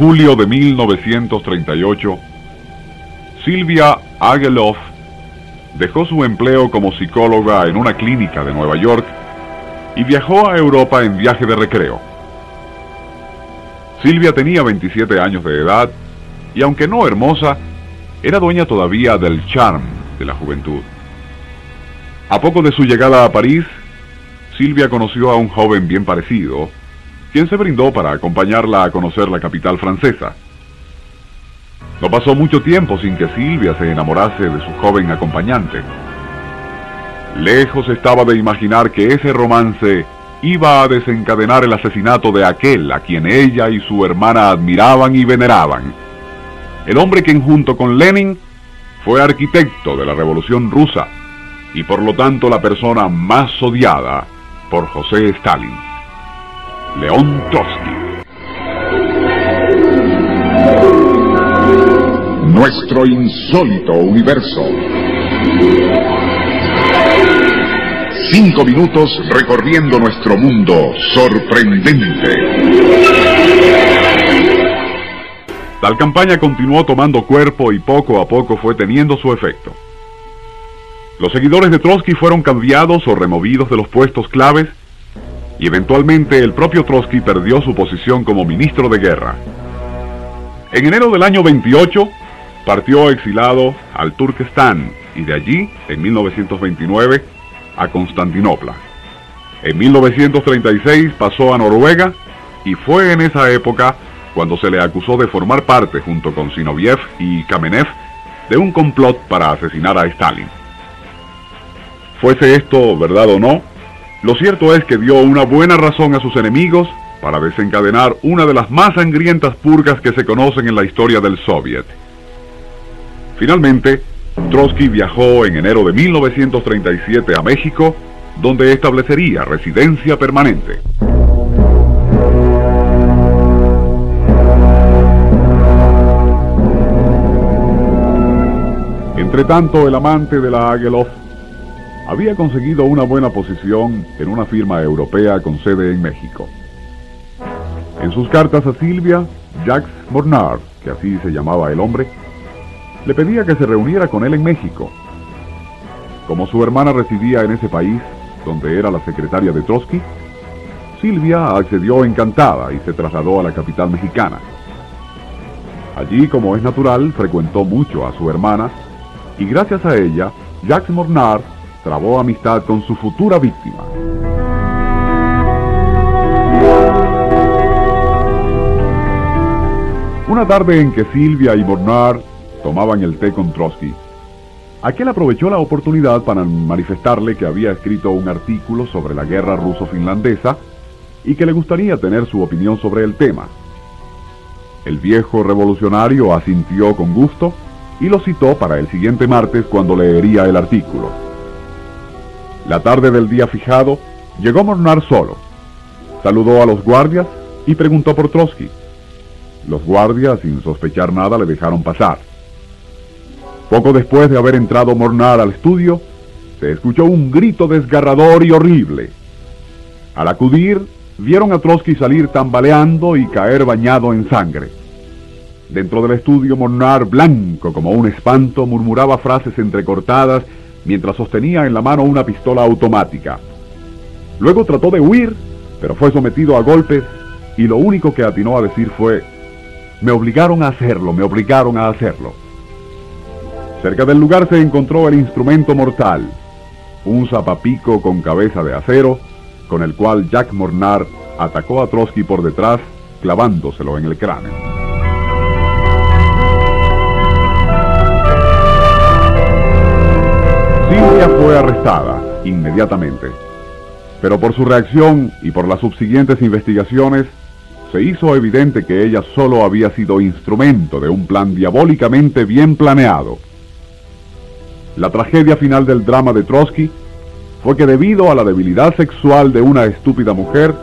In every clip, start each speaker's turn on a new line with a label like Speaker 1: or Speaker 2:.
Speaker 1: Julio de 1938, Silvia Ageloff dejó su empleo como psicóloga en una clínica de Nueva York y viajó a Europa en viaje de recreo. Silvia tenía 27 años de edad y aunque no hermosa, era dueña todavía del charm de la juventud. A poco de su llegada a París, Silvia conoció a un joven bien parecido, quien se brindó para acompañarla a conocer la capital francesa. No pasó mucho tiempo sin que Silvia se enamorase de su joven acompañante. Lejos estaba de imaginar que ese romance iba a desencadenar el asesinato de aquel a quien ella y su hermana admiraban y veneraban. El hombre quien junto con Lenin fue arquitecto de la Revolución Rusa y por lo tanto la persona más odiada por José Stalin. León Trotsky.
Speaker 2: Nuestro insólito universo. Cinco minutos recorriendo nuestro mundo sorprendente.
Speaker 1: Tal campaña continuó tomando cuerpo y poco a poco fue teniendo su efecto. Los seguidores de Trotsky fueron cambiados o removidos de los puestos claves y eventualmente el propio Trotsky perdió su posición como ministro de guerra. En enero del año 28 partió exilado al Turquestán y de allí, en 1929, a Constantinopla. En 1936 pasó a Noruega y fue en esa época cuando se le acusó de formar parte, junto con Sinoviev y Kamenev, de un complot para asesinar a Stalin. Fuese esto verdad o no, lo cierto es que dio una buena razón a sus enemigos para desencadenar una de las más sangrientas purgas que se conocen en la historia del Soviet. Finalmente, Trotsky viajó en enero de 1937 a México, donde establecería residencia permanente. Entretanto, el amante de la Agelov había conseguido una buena posición en una firma europea con sede en México. En sus cartas a Silvia, Jacques Mornard, que así se llamaba el hombre, le pedía que se reuniera con él en México. Como su hermana residía en ese país, donde era la secretaria de Trotsky, Silvia accedió encantada y se trasladó a la capital mexicana. Allí, como es natural, frecuentó mucho a su hermana y gracias a ella, Jacques Mornard trabó amistad con su futura víctima. Una tarde en que Silvia y Mornard tomaban el té con Trotsky, aquel aprovechó la oportunidad para manifestarle que había escrito un artículo sobre la guerra ruso-finlandesa y que le gustaría tener su opinión sobre el tema. El viejo revolucionario asintió con gusto y lo citó para el siguiente martes cuando leería el artículo. La tarde del día fijado, llegó Mornar solo. Saludó a los guardias y preguntó por Trotsky. Los guardias, sin sospechar nada, le dejaron pasar. Poco después de haber entrado Mornar al estudio, se escuchó un grito desgarrador y horrible. Al acudir, vieron a Trotsky salir tambaleando y caer bañado en sangre. Dentro del estudio, Mornar, blanco como un espanto, murmuraba frases entrecortadas mientras sostenía en la mano una pistola automática. Luego trató de huir, pero fue sometido a golpes y lo único que atinó a decir fue, me obligaron a hacerlo, me obligaron a hacerlo. Cerca del lugar se encontró el instrumento mortal, un zapapico con cabeza de acero, con el cual Jack Mornar atacó a Trotsky por detrás, clavándoselo en el cráneo. Arrestada inmediatamente. Pero por su reacción y por las subsiguientes investigaciones, se hizo evidente que ella solo había sido instrumento de un plan diabólicamente bien planeado. La tragedia final del drama de Trotsky fue que debido a la debilidad sexual de una estúpida mujer,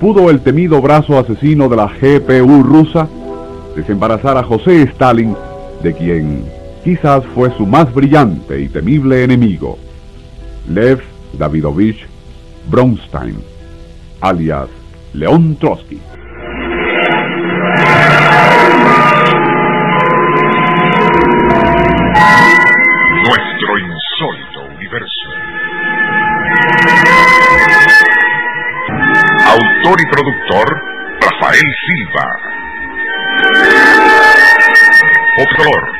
Speaker 1: pudo el temido brazo asesino de la GPU rusa desembarazar a José Stalin, de quien quizás fue su más brillante y temible enemigo, Lev Davidovich Bronstein, alias León Trotsky.
Speaker 2: Nuestro insólito universo. Autor y productor, Rafael Silva. Optor,